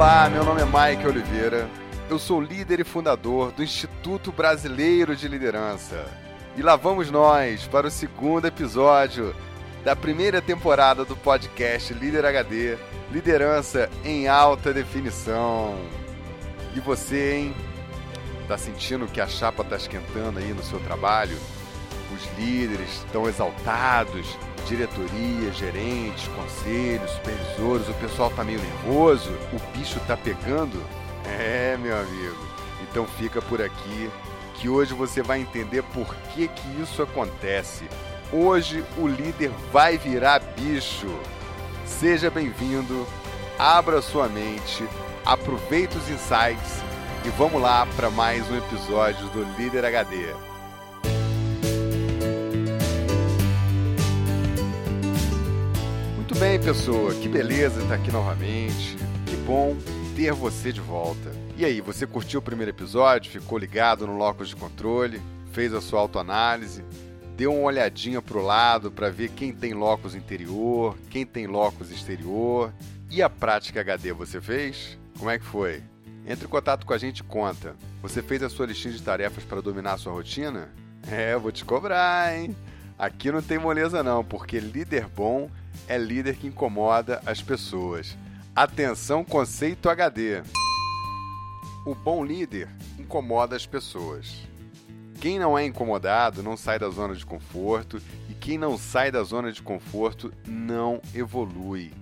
Olá, meu nome é Mike Oliveira. Eu sou líder e fundador do Instituto Brasileiro de Liderança. E lá vamos nós para o segundo episódio da primeira temporada do podcast Líder HD Liderança em Alta Definição. E você, hein? Tá sentindo que a chapa tá esquentando aí no seu trabalho? Os líderes estão exaltados, diretoria, gerentes, conselhos, supervisores, o pessoal tá meio nervoso, o bicho tá pegando? É, meu amigo. Então fica por aqui que hoje você vai entender por que que isso acontece. Hoje o líder vai virar bicho. Seja bem-vindo, abra sua mente, aproveite os insights e vamos lá para mais um episódio do Líder HD. Bem, pessoa, que beleza estar aqui novamente. Que bom ter você de volta. E aí, você curtiu o primeiro episódio? Ficou ligado no locus de controle? Fez a sua autoanálise? Deu uma olhadinha para o lado para ver quem tem locus interior, quem tem locus exterior? E a prática HD você fez? Como é que foi? Entre em contato com a gente e conta. Você fez a sua listinha de tarefas para dominar a sua rotina? É, eu vou te cobrar, hein? Aqui não tem moleza não, porque líder bom é líder que incomoda as pessoas. Atenção, conceito HD. O bom líder incomoda as pessoas. Quem não é incomodado não sai da zona de conforto e quem não sai da zona de conforto não evolui.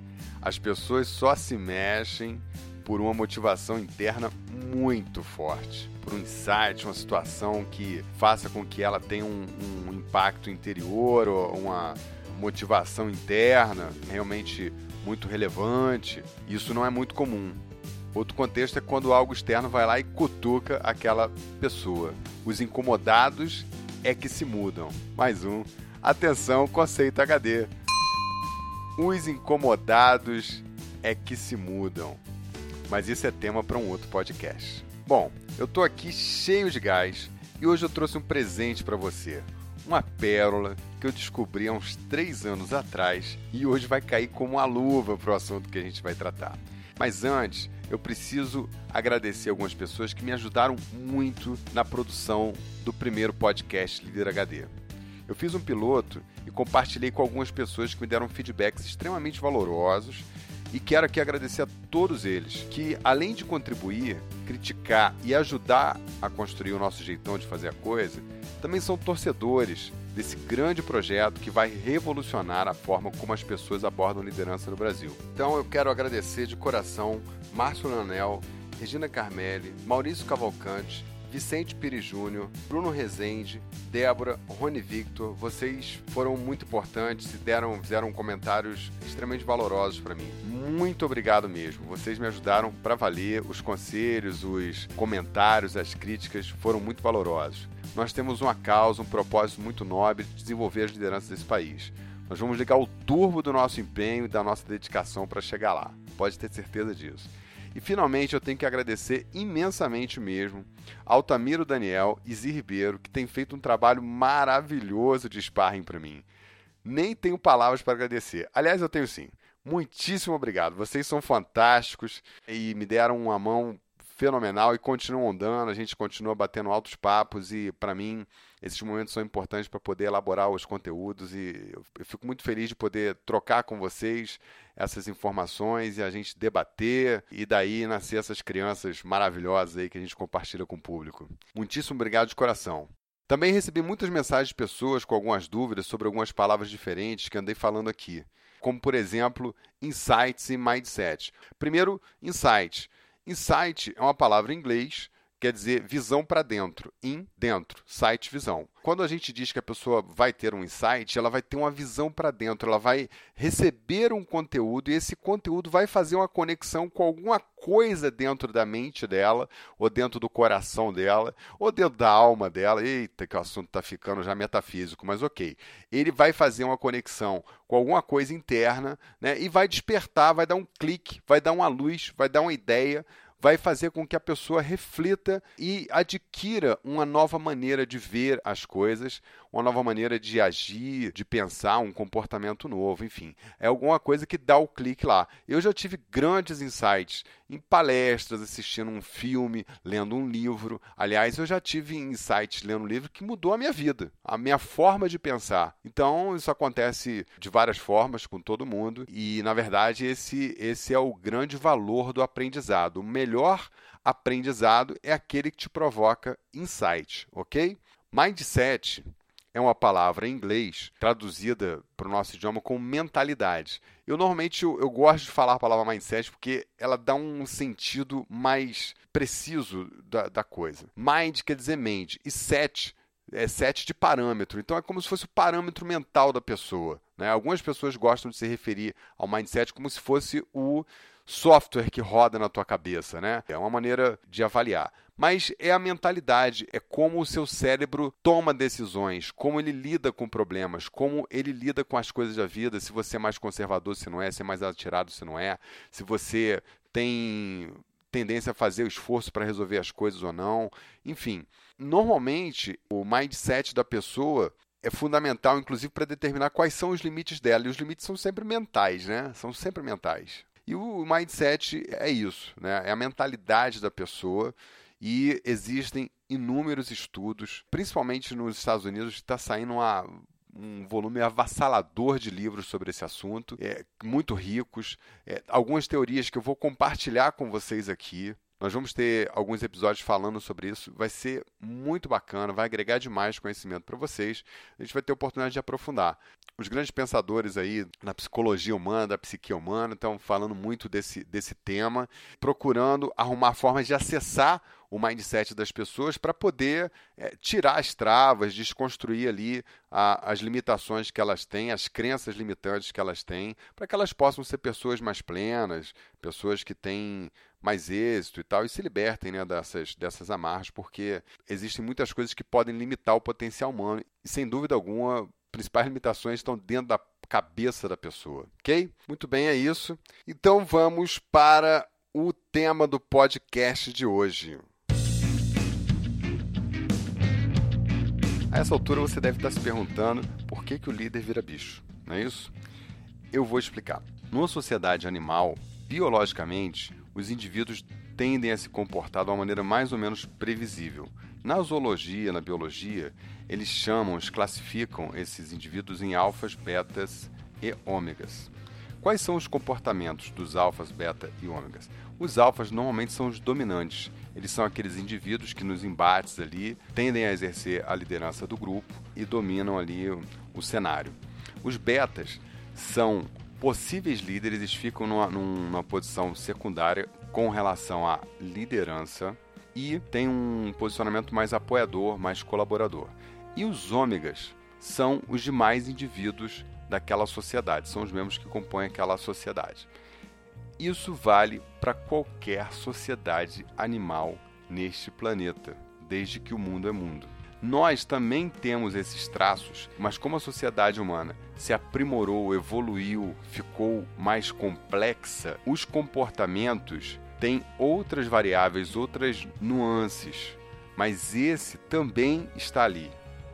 As pessoas só se mexem por uma motivação interna muito forte, por um insight, uma situação que faça com que ela tenha um, um impacto interior ou uma motivação interna realmente muito relevante. Isso não é muito comum. Outro contexto é quando algo externo vai lá e cutuca aquela pessoa. Os incomodados é que se mudam. Mais um. Atenção, conceito HD. Os incomodados é que se mudam mas isso é tema para um outro podcast. Bom, eu tô aqui cheio de gás e hoje eu trouxe um presente para você. Uma pérola que eu descobri há uns três anos atrás e hoje vai cair como uma luva para o assunto que a gente vai tratar. Mas antes, eu preciso agradecer algumas pessoas que me ajudaram muito na produção do primeiro podcast Líder HD. Eu fiz um piloto e compartilhei com algumas pessoas que me deram feedbacks extremamente valorosos e quero aqui agradecer a todos eles que, além de contribuir, criticar e ajudar a construir o nosso jeitão de fazer a coisa, também são torcedores desse grande projeto que vai revolucionar a forma como as pessoas abordam liderança no Brasil. Então eu quero agradecer de coração Márcio Lanel, Regina Carmelli, Maurício Cavalcante, Vicente Pires Júnior, Bruno Rezende, Débora, Rony Victor, vocês foram muito importantes e deram, fizeram comentários extremamente valorosos para mim. Muito obrigado mesmo. Vocês me ajudaram para valer. Os conselhos, os comentários, as críticas foram muito valorosos. Nós temos uma causa, um propósito muito nobre de desenvolver as lideranças desse país. Nós vamos ligar o turbo do nosso empenho e da nossa dedicação para chegar lá. Pode ter certeza disso. E finalmente eu tenho que agradecer imensamente mesmo Altamiro Daniel e Zi Ribeiro, que têm feito um trabalho maravilhoso de sparring para mim. Nem tenho palavras para agradecer. Aliás, eu tenho sim. Muitíssimo obrigado. Vocês são fantásticos e me deram uma mão fenomenal e continuam andando. A gente continua batendo altos papos e, para mim, esses momentos são importantes para poder elaborar os conteúdos e eu fico muito feliz de poder trocar com vocês essas informações e a gente debater e daí nascer essas crianças maravilhosas aí que a gente compartilha com o público. Muitíssimo obrigado de coração. Também recebi muitas mensagens de pessoas com algumas dúvidas sobre algumas palavras diferentes que andei falando aqui, como por exemplo, insights e mindset. Primeiro, insight. Insight é uma palavra em inglês quer dizer visão para dentro, in dentro, site visão. Quando a gente diz que a pessoa vai ter um insight, ela vai ter uma visão para dentro, ela vai receber um conteúdo e esse conteúdo vai fazer uma conexão com alguma coisa dentro da mente dela, ou dentro do coração dela, ou dentro da alma dela. Eita, que o assunto está ficando já metafísico, mas ok. Ele vai fazer uma conexão com alguma coisa interna né, e vai despertar, vai dar um clique, vai dar uma luz, vai dar uma ideia vai fazer com que a pessoa reflita e adquira uma nova maneira de ver as coisas, uma nova maneira de agir, de pensar, um comportamento novo, enfim. É alguma coisa que dá o clique lá. Eu já tive grandes insights em palestras, assistindo um filme, lendo um livro. Aliás, eu já tive insights lendo um livro que mudou a minha vida, a minha forma de pensar. Então, isso acontece de várias formas com todo mundo e, na verdade, esse, esse é o grande valor do aprendizado. O melhor aprendizado é aquele que te provoca insight, ok? Mindset é uma palavra em inglês traduzida para o nosso idioma como mentalidade. Eu normalmente eu, eu, gosto de falar a palavra mindset porque ela dá um sentido mais preciso da, da coisa. Mind quer dizer mente e set é set de parâmetro. Então é como se fosse o parâmetro mental da pessoa. Né? Algumas pessoas gostam de se referir ao mindset como se fosse o software que roda na tua cabeça, né? É uma maneira de avaliar. Mas é a mentalidade, é como o seu cérebro toma decisões, como ele lida com problemas, como ele lida com as coisas da vida, se você é mais conservador, se não é, se é mais atirado, se não é, se você tem tendência a fazer o esforço para resolver as coisas ou não. Enfim, normalmente o mindset da pessoa é fundamental, inclusive, para determinar quais são os limites dela. E os limites são sempre mentais, né? São sempre mentais. E o mindset é isso, né? É a mentalidade da pessoa e existem inúmeros estudos, principalmente nos Estados Unidos, está saindo uma, um volume avassalador de livros sobre esse assunto, é, muito ricos, é, algumas teorias que eu vou compartilhar com vocês aqui. Nós vamos ter alguns episódios falando sobre isso. Vai ser muito bacana, vai agregar demais conhecimento para vocês. A gente vai ter oportunidade de aprofundar. Os grandes pensadores aí na psicologia humana, da psique humana, estão falando muito desse, desse tema, procurando arrumar formas de acessar o mindset das pessoas para poder é, tirar as travas, desconstruir ali a, as limitações que elas têm, as crenças limitantes que elas têm, para que elas possam ser pessoas mais plenas, pessoas que têm mais êxito e tal, e se libertem né, dessas, dessas amarras, porque existem muitas coisas que podem limitar o potencial humano, e sem dúvida alguma, principais limitações estão dentro da cabeça da pessoa, ok? Muito bem, é isso. Então vamos para o tema do podcast de hoje. A essa altura você deve estar se perguntando por que, que o líder vira bicho, não é isso? Eu vou explicar. Numa sociedade animal, biologicamente, os indivíduos tendem a se comportar de uma maneira mais ou menos previsível. Na zoologia, na biologia, eles chamam, eles classificam esses indivíduos em alfas, betas e ômegas. Quais são os comportamentos dos alfas, beta e ômegas? Os alfas normalmente são os dominantes. Eles são aqueles indivíduos que nos embates ali tendem a exercer a liderança do grupo e dominam ali o, o cenário. Os betas são possíveis líderes, eles ficam numa, numa posição secundária com relação à liderança e tem um posicionamento mais apoiador, mais colaborador. E os ômegas são os demais indivíduos daquela sociedade, são os membros que compõem aquela sociedade. Isso vale para qualquer sociedade animal neste planeta, desde que o mundo é mundo. Nós também temos esses traços, mas como a sociedade humana se aprimorou, evoluiu, ficou mais complexa, os comportamentos têm outras variáveis, outras nuances, mas esse também está ali.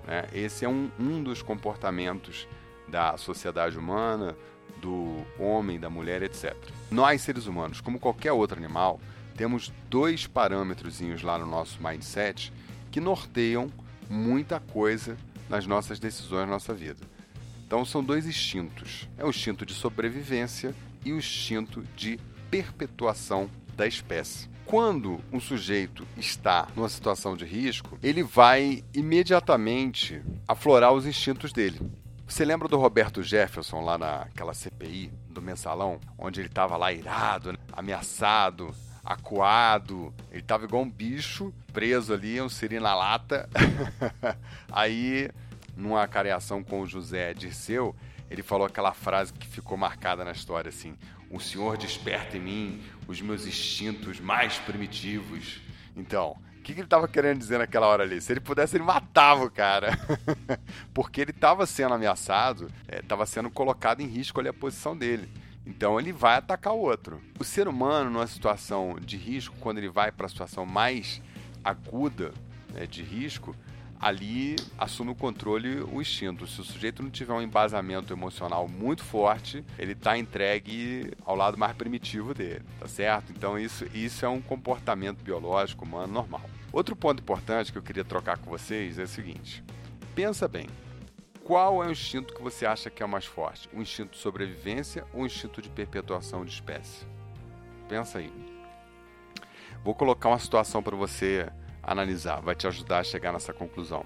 Né? Esse é um, um dos comportamentos da sociedade humana, do homem, da mulher, etc. Nós, seres humanos, como qualquer outro animal, temos dois parâmetros lá no nosso mindset que norteiam muita coisa nas nossas decisões na nossa vida. Então são dois instintos. É o instinto de sobrevivência e o instinto de perpetuação da espécie. Quando um sujeito está numa situação de risco, ele vai imediatamente aflorar os instintos dele. Você lembra do Roberto Jefferson lá naquela CPI do mensalão, onde ele estava lá irado, né? ameaçado, acuado, ele estava igual um bicho preso ali, um siri na lata. Aí, numa careação com o José Dirceu, ele falou aquela frase que ficou marcada na história assim: "O Senhor desperta em mim os meus instintos mais primitivos". Então, que, que ele estava querendo dizer naquela hora ali? Se ele pudesse, ele matava o cara. Porque ele estava sendo ameaçado, é, sendo colocado em risco ali a posição dele. Então ele vai atacar o outro. O ser humano, numa situação de risco, quando ele vai para a situação mais aguda né, de risco, ali assume o controle o instinto. Se o sujeito não tiver um embasamento emocional muito forte, ele está entregue ao lado mais primitivo dele, tá certo? Então isso, isso é um comportamento biológico humano normal. Outro ponto importante que eu queria trocar com vocês é o seguinte: pensa bem. Qual é o instinto que você acha que é o mais forte? O instinto de sobrevivência ou o instinto de perpetuação de espécie? Pensa aí. Vou colocar uma situação para você analisar, vai te ajudar a chegar nessa conclusão.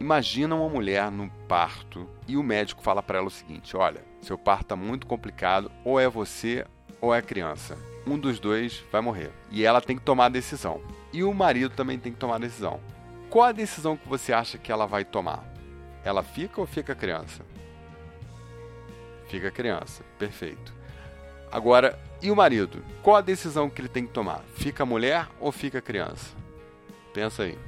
Imagina uma mulher no parto e o médico fala para ela o seguinte: olha, seu parto está muito complicado, ou é você ou é a criança. Um dos dois vai morrer. E ela tem que tomar a decisão. E o marido também tem que tomar a decisão. Qual a decisão que você acha que ela vai tomar? Ela fica ou fica a criança? Fica a criança, perfeito. Agora, e o marido? Qual a decisão que ele tem que tomar? Fica a mulher ou fica a criança? Pensa aí.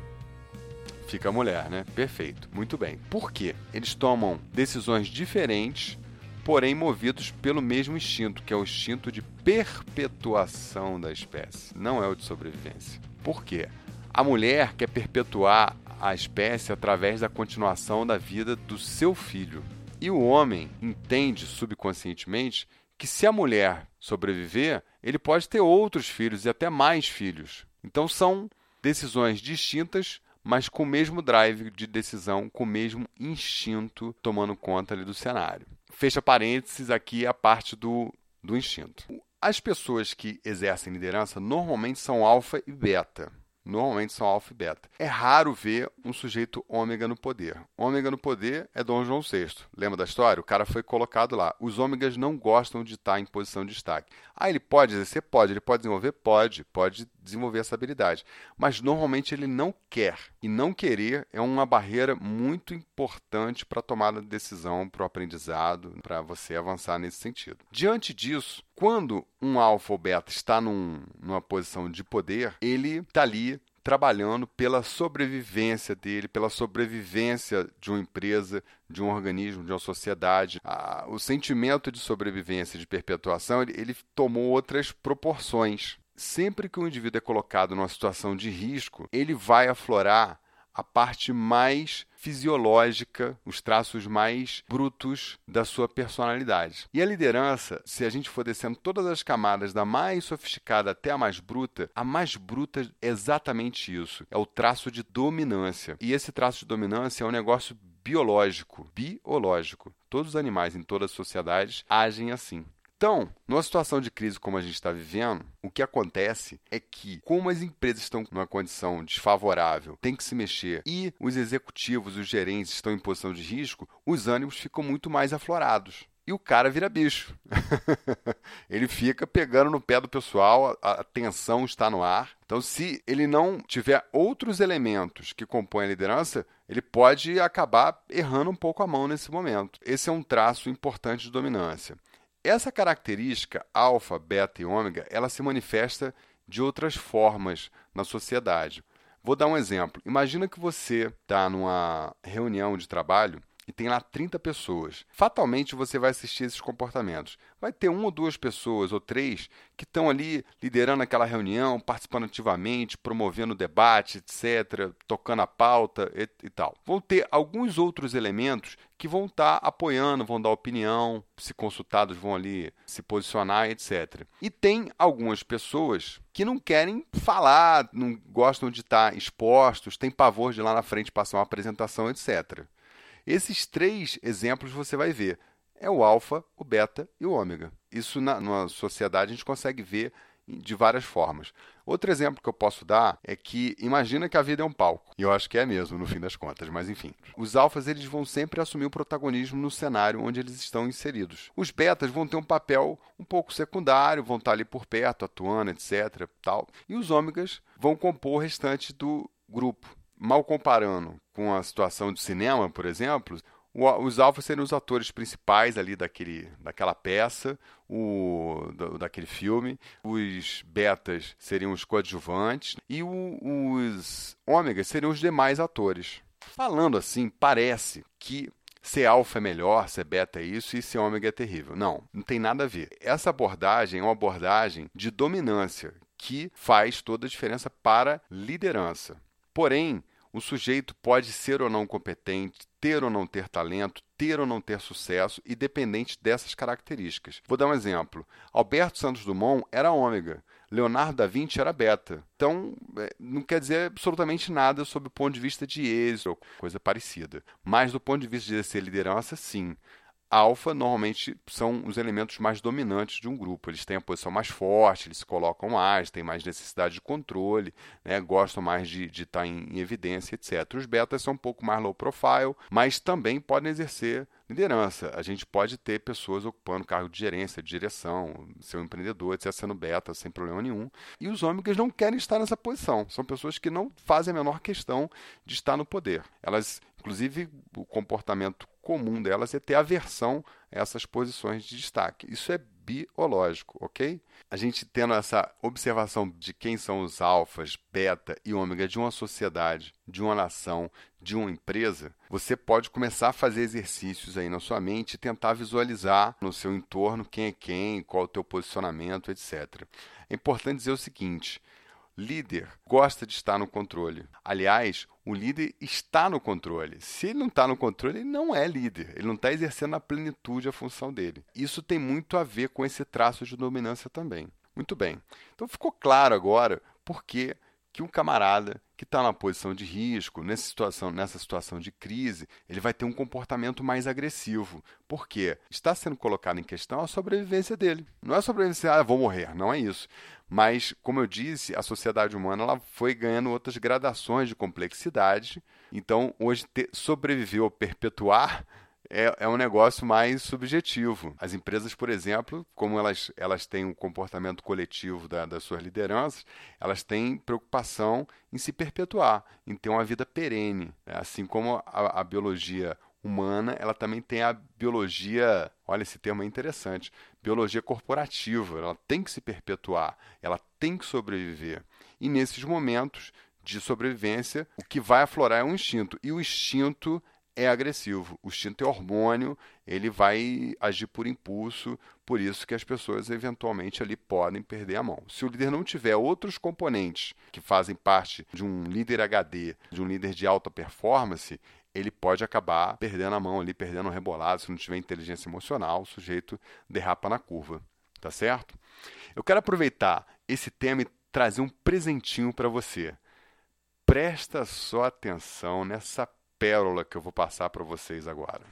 Fica a mulher, né? Perfeito. Muito bem. Por quê? Eles tomam decisões diferentes, porém movidos pelo mesmo instinto, que é o instinto de perpetuação da espécie, não é o de sobrevivência. Por quê? A mulher quer perpetuar a espécie através da continuação da vida do seu filho. E o homem entende subconscientemente que se a mulher sobreviver, ele pode ter outros filhos e até mais filhos. Então são decisões distintas, mas com o mesmo drive de decisão, com o mesmo instinto tomando conta ali do cenário. Fecha parênteses aqui a parte do, do instinto. As pessoas que exercem liderança normalmente são alfa e beta normalmente são alfa e beta. É raro ver um sujeito ômega no poder. Ômega no poder é Dom João VI. Lembra da história? O cara foi colocado lá. Os ômegas não gostam de estar em posição de destaque. Ah, ele pode exercer? Pode. Ele pode desenvolver? Pode. Pode desenvolver essa habilidade. Mas normalmente ele não quer. E não querer é uma barreira muito importante para a tomada de decisão, para o aprendizado, para você avançar nesse sentido. Diante disso, quando um alfa ou beta está num, numa posição de poder, ele está ali trabalhando pela sobrevivência dele, pela sobrevivência de uma empresa, de um organismo, de uma sociedade. Ah, o sentimento de sobrevivência, de perpetuação, ele, ele tomou outras proporções. Sempre que o indivíduo é colocado numa situação de risco, ele vai aflorar a parte mais fisiológica, os traços mais brutos da sua personalidade. E a liderança, se a gente for descendo todas as camadas, da mais sofisticada até a mais bruta, a mais bruta é exatamente isso: é o traço de dominância. E esse traço de dominância é um negócio biológico, biológico. Todos os animais em todas as sociedades agem assim. Então, numa situação de crise como a gente está vivendo, o que acontece é que, como as empresas estão numa condição desfavorável, tem que se mexer, e os executivos, os gerentes estão em posição de risco, os ânimos ficam muito mais aflorados e o cara vira bicho. ele fica pegando no pé do pessoal, a, tensão está no ar. Então, se ele não tiver outros elementos que compõem a liderança, ele pode acabar errando um pouco a mão nesse momento. Esse é um traço importante de dominância. Essa característica alfa, beta e ômega, ela se manifesta de outras formas na sociedade. Vou dar um exemplo. Imagina que você está numa reunião de trabalho e tem lá 30 pessoas. Fatalmente você vai assistir esses comportamentos. Vai ter uma ou duas pessoas ou três que estão ali liderando aquela reunião, participando ativamente, promovendo o debate, etc., tocando a pauta e, e tal. Vão ter alguns outros elementos que vão estar tá apoiando, vão dar opinião, se consultados vão ali se posicionar, etc. E tem algumas pessoas que não querem falar, não gostam de estar tá expostos, têm pavor de lá na frente passar uma apresentação, etc. Esses três exemplos você vai ver. É o alfa, o beta e o ômega. Isso na, numa sociedade a gente consegue ver de várias formas. Outro exemplo que eu posso dar é que imagina que a vida é um palco. E eu acho que é mesmo, no fim das contas, mas enfim. Os alfas eles vão sempre assumir o protagonismo no cenário onde eles estão inseridos. Os betas vão ter um papel um pouco secundário, vão estar ali por perto, atuando, etc, tal. E os ômegas vão compor o restante do grupo mal comparando com a situação de cinema, por exemplo, os alfas seriam os atores principais ali daquele, daquela peça, o, do, daquele filme. Os betas seriam os coadjuvantes e o, os ômegas seriam os demais atores. Falando assim, parece que ser alfa é melhor, ser beta é isso e ser ômega é terrível. Não, não tem nada a ver. Essa abordagem é uma abordagem de dominância que faz toda a diferença para liderança. Porém, O sujeito pode ser ou não competente, ter ou não ter talento, ter ou não ter sucesso, independente dessas características. Vou dar um exemplo. Alberto Santos Dumont era ômega, Leonardo da Vinci era beta. Então, é, não quer dizer absolutamente nada sob o ponto de vista de êxito ou coisa parecida. Mas do ponto de vista de exercer liderança, sim alfa normalmente são os elementos mais dominantes de um grupo. Eles têm a posição mais forte, eles se colocam mais, têm mais necessidade de controle, né, gostam mais de, de estar em, em evidência, etc. Os betas são um pouco mais low profile, mas também podem exercer liderança. A gente pode ter pessoas ocupando cargo de gerência, de direção, ser um empreendedor, etc., sendo beta sem problema nenhum. E os ômegas não querem estar nessa posição. São pessoas que não fazem a menor questão de estar no poder. Elas, inclusive, o comportamento comum delas é ter aversão a essas posições de destaque. Isso é biológico, ok? A gente tendo essa observação de quem são os alfas, beta e ômega de uma sociedade, de uma nação, de uma empresa, você pode começar a fazer exercícios aí na sua mente e tentar visualizar no seu entorno quem é quem, qual é o teu posicionamento, etc. É importante dizer o seguinte: líder gosta de estar no controle. Aliás, o líder está no controle. Se ele não está no controle, ele não é líder. Ele não está exercendo a plenitude a função dele. Isso tem muito a ver com esse traço de dominância também. Muito bem. Então ficou claro agora por que que um camarada que está na posição de risco, nessa situação, nessa situação de crise, ele vai ter um comportamento mais agressivo. Por quê? Está sendo colocado em questão a sobrevivência dele. Não é sobrevivência, ah, vou morrer, não é isso. Mas, como eu disse, a sociedade humana ela foi ganhando outras gradações de complexidade. Então, hoje, ter, sobreviver ou perpetuar é, é, um negócio mais subjetivo. As empresas, por exemplo, como elas, elas têm um comportamento coletivo da, das suas lideranças, elas têm preocupação em se perpetuar, em ter uma vida perene. Né? Assim como a, a biologia humana, ela também tem a biologia, olha esse termo é interessante, biologia corporativa, ela tem que se perpetuar, ela tem que sobreviver. E nesses momentos de sobrevivência, o que vai aflorar é um instinto, e o instinto é agressivo. O instinto é hormônio, ele vai agir por impulso, por isso que as pessoas eventualmente ali podem perder a mão. Se o líder não tiver outros componentes que fazem parte de um líder HD, de um líder de alta performance, ele pode acabar perdendo a mão ali, perdendo o rebolado, se não tiver inteligência emocional, o sujeito derrapa na curva, tá certo? Eu quero aproveitar esse tema e trazer um presentinho para você. Presta só atenção nessa pérola que eu vou passar para vocês agora.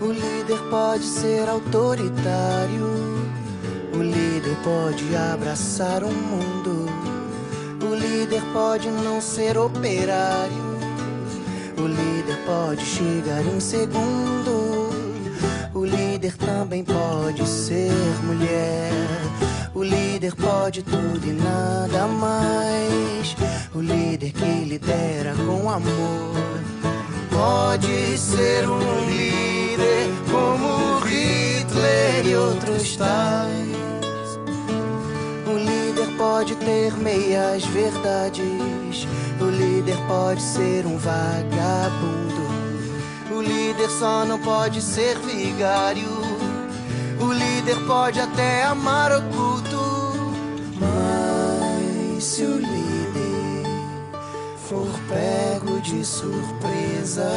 O líder pode ser autoritário pode abraçar o mundo. O líder pode não ser operário. O líder pode chegar em segundo. O líder também pode ser mulher. O líder pode tudo e nada mais. O líder que lidera com amor pode ser um líder como Hitler e outros tais pode ter meias verdades. O líder pode ser um vagabundo. O líder só não pode ser vigário. O líder pode até amar oculto. Mas se o líder for pego de surpresa,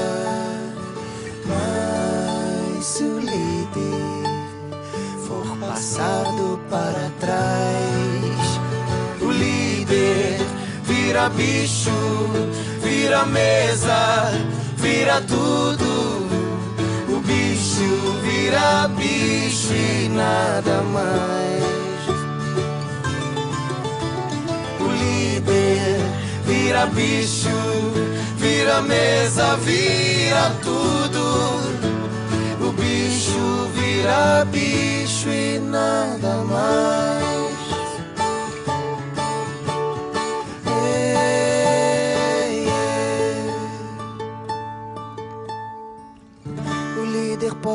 mas se o líder for passado para trás líder, vira bicho, vira mesa, vira tudo. O bicho vira bicho e nada mais. O líder vira bicho, vira mesa, vira tudo. O bicho vira bicho e nada mais.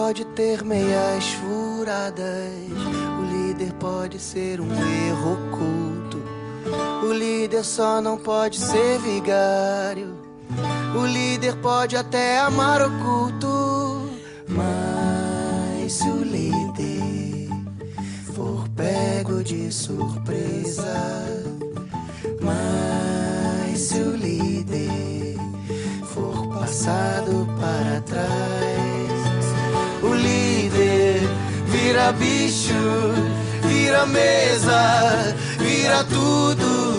Pode ter meias misturadas. O líder pode ser um erro oculto. O líder só não pode ser vigário. O líder pode até amar o culto. Mas se o líder for pego de surpresa, mas se o líder for passado para trás, vira bicho, vira mesa, vira tudo.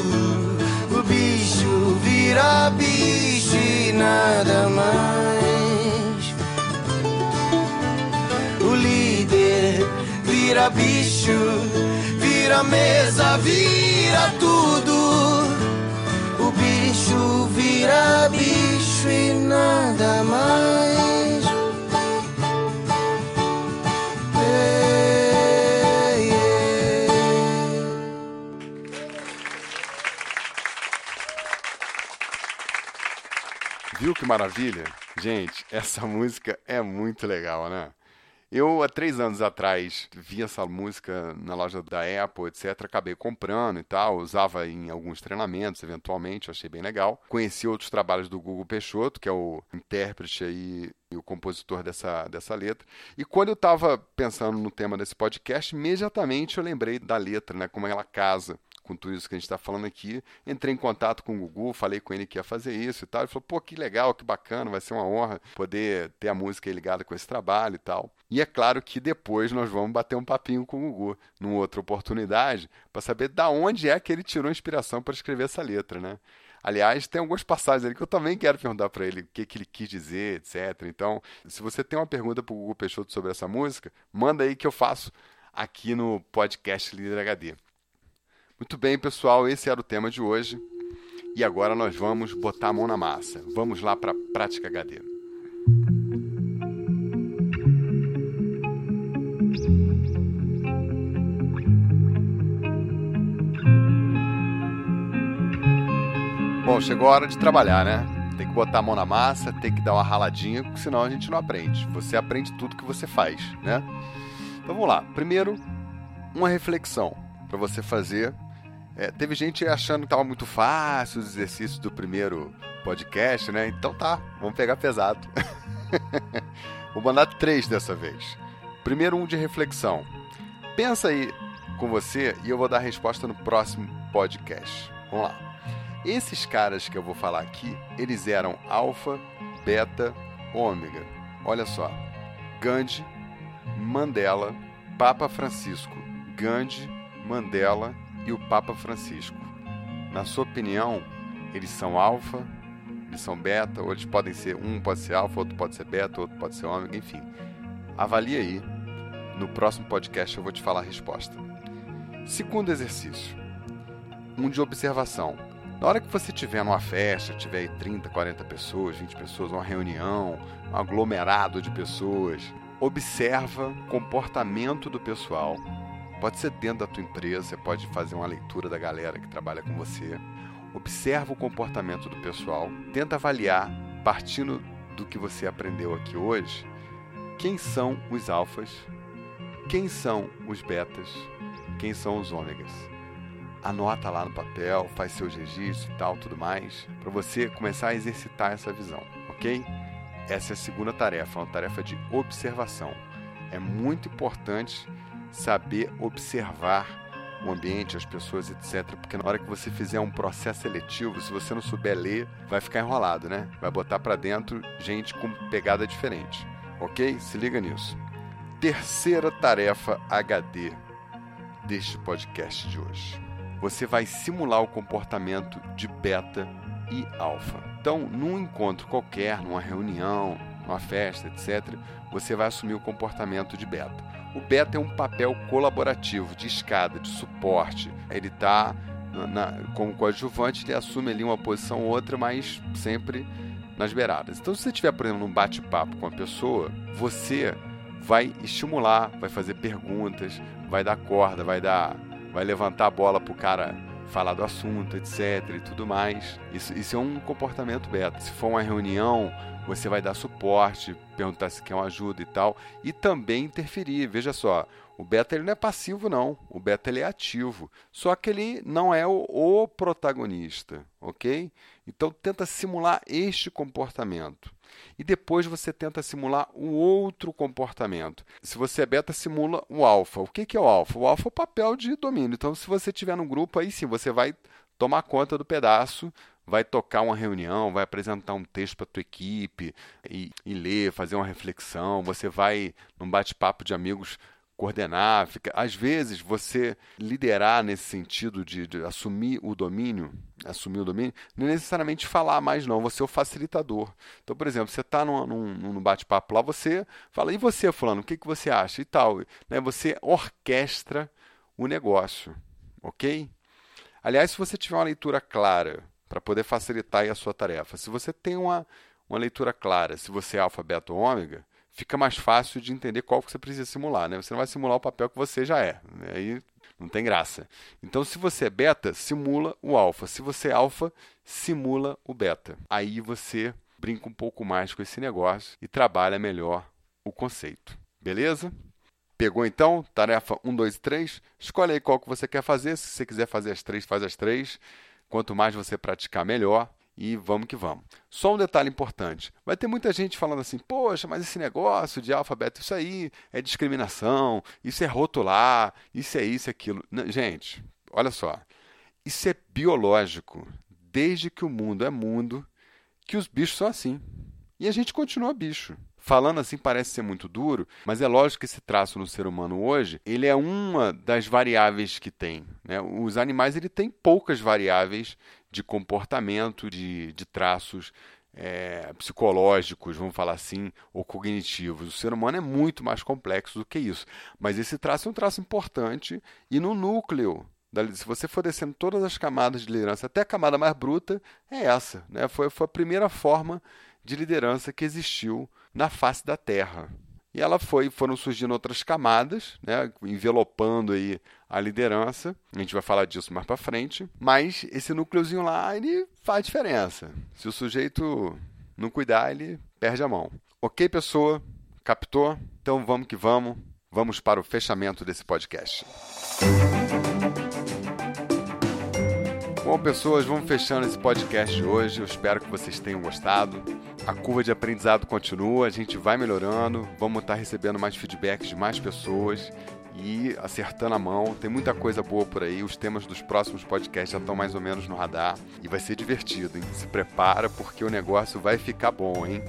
O bicho vira bicho e nada mais. O líder vira bicho, vira mesa, vira tudo. O bicho vira bicho e nada mais. Que maravilha? Gente, essa música é muito legal, né? Eu, há três anos atrás, vi essa música na loja da Apple, etc. Acabei comprando e tal, usava em alguns treinamentos, eventualmente, achei bem legal. Conheci outros trabalhos do Google Peixoto, que é o intérprete aí e o compositor dessa, dessa letra. E quando eu estava pensando no tema desse podcast, imediatamente eu lembrei da letra, né? Como ela casa com tudo isso que a gente está falando aqui. Entrei em contato com o Gugu, falei com ele que ia fazer isso e tal. Ele falou, pô, que legal, que bacana, vai ser uma honra poder ter a música ligada com esse trabalho e tal. E é claro que depois nós vamos bater um papinho com o Gugu, numa outra oportunidade, para saber da onde é que ele tirou inspiração para escrever essa letra, né? Aliás, tem algumas passagens ali que eu também quero perguntar para ele o que, que ele quis dizer, etc. Então, se você tem uma pergunta para o Gugu Peixoto sobre essa música, manda aí que eu faço aqui no podcast Líder HD. Muito bem, pessoal, esse era o tema de hoje. E agora nós vamos botar a mão na massa. Vamos lá para a Prática HD. Bom, chegou a hora de trabalhar, né? Tem que botar a mão na massa, tem que dar uma raladinha, porque senão a gente não aprende. Você aprende tudo que você faz, né? Então vamos lá. Primeiro, uma reflexão para você fazer. É, teve gente achando que estava muito fácil os exercícios do primeiro podcast, né? Então tá, vamos pegar pesado. Vou mandar três dessa vez. Primeiro, um de reflexão. Pensa aí com você e eu vou dar a resposta no próximo podcast. Vamos lá. Esses caras que eu vou falar aqui, eles eram alfa, beta, ômega. Olha só. Gandhi, Mandela, Papa Francisco. Gandhi, Mandela e o Papa Francisco. Na sua opinião, eles são alfa, eles são beta, ou eles podem ser, um pode ser alfa, outro pode ser beta, outro pode ser ômega, enfim. Avalie aí. No próximo podcast eu vou te falar a resposta. Segundo exercício. Um de observação. Na hora que você estiver numa festa, tiver aí 30, 40 pessoas, 20 pessoas, uma reunião, um aglomerado de pessoas, observa o comportamento do pessoal. Pode ser dentro da tua empresa, pode fazer uma leitura da galera que trabalha com você. Observa o comportamento do pessoal, tenta avaliar, partindo do que você aprendeu aqui hoje, quem são os alfas, quem são os betas, quem são os ômegas anota lá no papel, faz seus registros e tal, tudo mais, para você começar a exercitar essa visão, ok? Essa é a segunda tarefa, uma tarefa de observação. É muito importante saber observar o ambiente, as pessoas, etc. Porque na hora que você fizer um processo seletivo, se você não souber ler, vai ficar enrolado, né? Vai botar para dentro gente com pegada diferente, ok? Se liga nisso. Terceira tarefa HD deste podcast de hoje você vai simular o comportamento de beta e alfa. Então, num encontro qualquer, numa reunião, numa festa, etc., você vai assumir o comportamento de beta. O beta é um papel colaborativo, de escada, de suporte. Ele está como coadjuvante, ele assume ali uma posição ou outra, mas sempre nas beiradas. Então, se você estiver, por exemplo, num bate-papo com a pessoa, você vai estimular, vai fazer perguntas, vai dar corda, vai dar vai levantar a bola pro cara falar do assunto, etc. e tudo mais. Isso, isso é um comportamento beta. Se for uma reunião você vai dar suporte, perguntar se quer uma ajuda e tal, e também interferir. Veja só, o beta ele não é passivo não, o beta ele é ativo, só que ele não é o, o protagonista, ok? Então tenta simular este comportamento e depois você tenta simular o outro comportamento. Se você é beta, simula o alfa. O que é o alfa? O alfa é o papel de domínio. Então, se você tiver num grupo, aí sim você vai tomar conta do pedaço, vai tocar uma reunião, vai apresentar um texto para tua equipe e, e, ler, fazer uma reflexão. Você vai num bate-papo de amigos coordenar. Fica... Às vezes, você liderar nesse sentido de, de, assumir o domínio, assumir o domínio, não é necessariamente falar mais, não. Você é o facilitador. Então, por exemplo, você está num, num, num bate-papo lá, você fala, e você, fulano, o que, que você acha? E tal. Né? Você orquestra o negócio, ok? Aliás, se você tiver uma leitura clara para poder facilitar a sua tarefa, se você tem uma, uma leitura clara, se você é alfa, beta ou ômega, fica mais fácil de entender qual que você precisa simular. Né? Você não vai simular o papel que você já é. Né? Aí não tem graça. Então, se você é beta, simula o alfa. Se você é alfa, simula o beta. Aí você brinca um pouco mais com esse negócio e trabalha melhor o conceito. Beleza? Pegou então? Tarefa 1, 2 e 3. Escolhe aí qual que você quer fazer. Se você quiser fazer as três, faz as três. Quanto mais você praticar, melhor e vamos que vamos. Só um detalhe importante: vai ter muita gente falando assim, poxa, mas esse negócio de alfabeto, isso aí é discriminação, isso é rotular, isso é isso, é aquilo. Não, gente, olha só, isso é biológico. Desde que o mundo é mundo, que os bichos são assim. E a gente continua bicho. Falando assim parece ser muito duro, mas é lógico que esse traço no ser humano hoje, ele é uma das variáveis que tem. Né? Os animais ele tem poucas variáveis de comportamento, de, de traços é, psicológicos, vamos falar assim, ou cognitivos. O ser humano é muito mais complexo do que isso. Mas esse traço é um traço importante e no núcleo se você for descendo todas as camadas de liderança, até a camada mais bruta, é essa. Né? Foi, foi a primeira forma de liderança que existiu na face da Terra. E ela foi, foram surgindo outras camadas, né, envelopando aí a liderança. A gente vai falar disso mais para frente, mas esse núcleozinho lá, ele faz diferença. Se o sujeito não cuidar, ele perde a mão. OK, pessoa? Captou? Então vamos que vamos. Vamos para o fechamento desse podcast. Bom, pessoas, vamos fechando esse podcast hoje. Eu espero que vocês tenham gostado. A curva de aprendizado continua, a gente vai melhorando, vamos estar recebendo mais feedbacks de mais pessoas e acertando a mão. Tem muita coisa boa por aí. Os temas dos próximos podcasts já estão mais ou menos no radar e vai ser divertido, hein? Se prepara porque o negócio vai ficar bom, hein?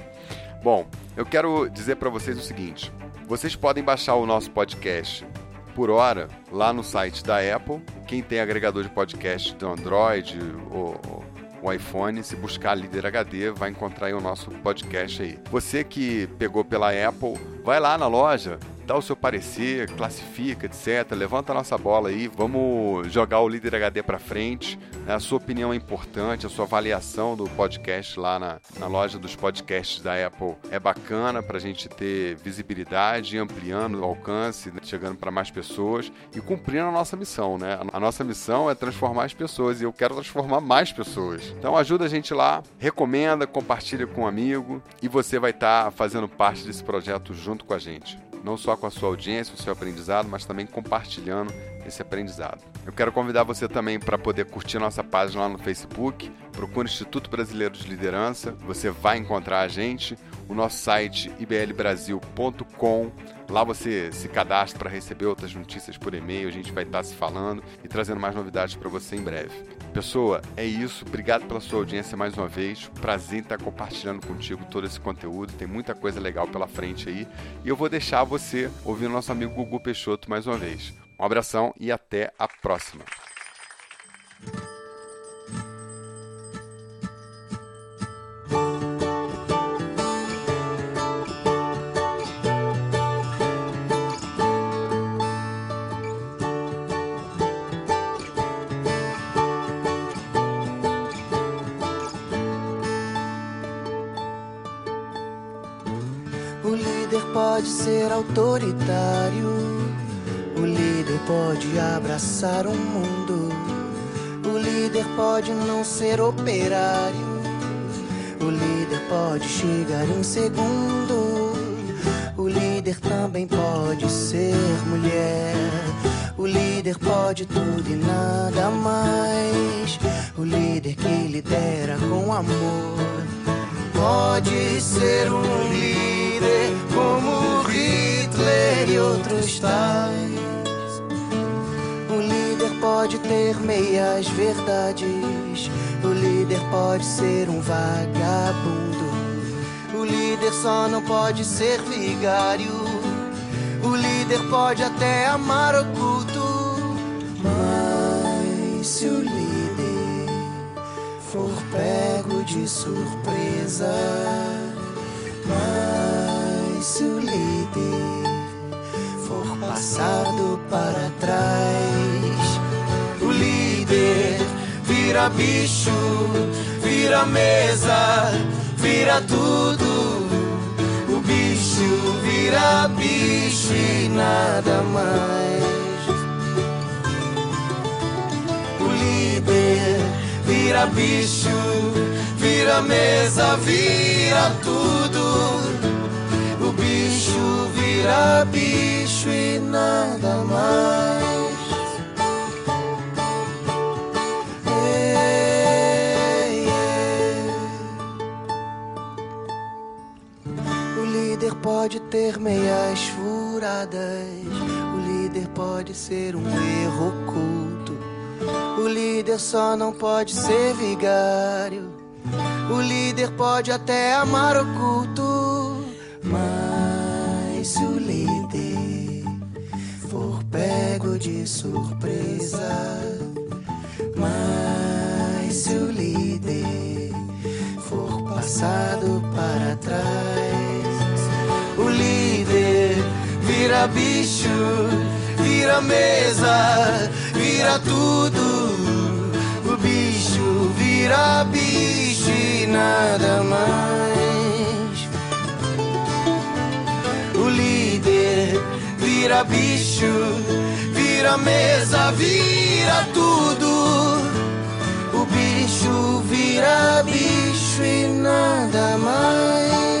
Bom, eu quero dizer para vocês o seguinte: vocês podem baixar o nosso podcast por hora lá no site da Apple. Quem tem agregador de podcast do Android ou, o iPhone, se buscar Líder HD, vai encontrar o nosso podcast aí. Você que pegou pela Apple, vai lá na loja, dá o seu parecer, classifica, etc. Levanta a nossa bola aí, vamos jogar o Líder HD para frente. A sua opinião é importante, a sua avaliação do podcast lá na, na loja dos podcasts da Apple é bacana para a gente ter visibilidade, ampliando o alcance, né, chegando para mais pessoas e cumprindo a nossa missão, né? A nossa missão é transformar as pessoas e eu quero transformar mais pessoas. Então ajuda a gente lá, recomenda, compartilha com um amigo e você vai estar tá fazendo parte desse projeto junto com a gente não só com a sua audiência, o seu aprendizado, mas também compartilhando esse aprendizado. Eu quero convidar você também para poder curtir nossa página lá no Facebook. Procure o Instituto Brasileiro de Liderança, você vai encontrar a gente. O nosso site iblbrasil.com. Lá você se cadastra para receber outras notícias por e-mail. A gente vai estar se falando e trazendo mais novidades para você em breve. Pessoa, é isso. Obrigado pela sua audiência mais uma vez. Prazer em estar compartilhando contigo todo esse conteúdo. Tem muita coisa legal pela frente aí. E eu vou deixar você ouvir o nosso amigo Gugu Peixoto mais uma vez. Um abração e até a próxima. O líder pode ser autoritário o líder pode abraçar o mundo. O líder pode não ser operário. O líder pode chegar em segundo. O líder também pode ser mulher. O líder pode tudo e nada mais. O líder que lidera com amor. Pode ser um líder como Hitler e outros tais. O líder pode ter meias verdades. O líder pode ser um vagabundo. O líder só não pode ser vigário. O líder pode até amar oculto. Mas se o líder for pego de surpresa, mas se o líder for passado para trás, o líder vira bicho, vira mesa, vira tudo. O bicho vira bicho e nada mais. O líder vira bicho, vira mesa, vira tudo. O bicho vira bicho e nada mais. O líder pode ter meias furadas. O líder pode ser um erro. O líder só não pode ser vigário. O líder pode até amar oculto. Mas se o líder for pego de surpresa, mas se o líder for passado para trás, o líder vira bicho, vira mesa, vira tudo. Vira bicho nada mais. O líder vira bicho, vira mesa, vira tudo. O bicho vira bicho e nada mais.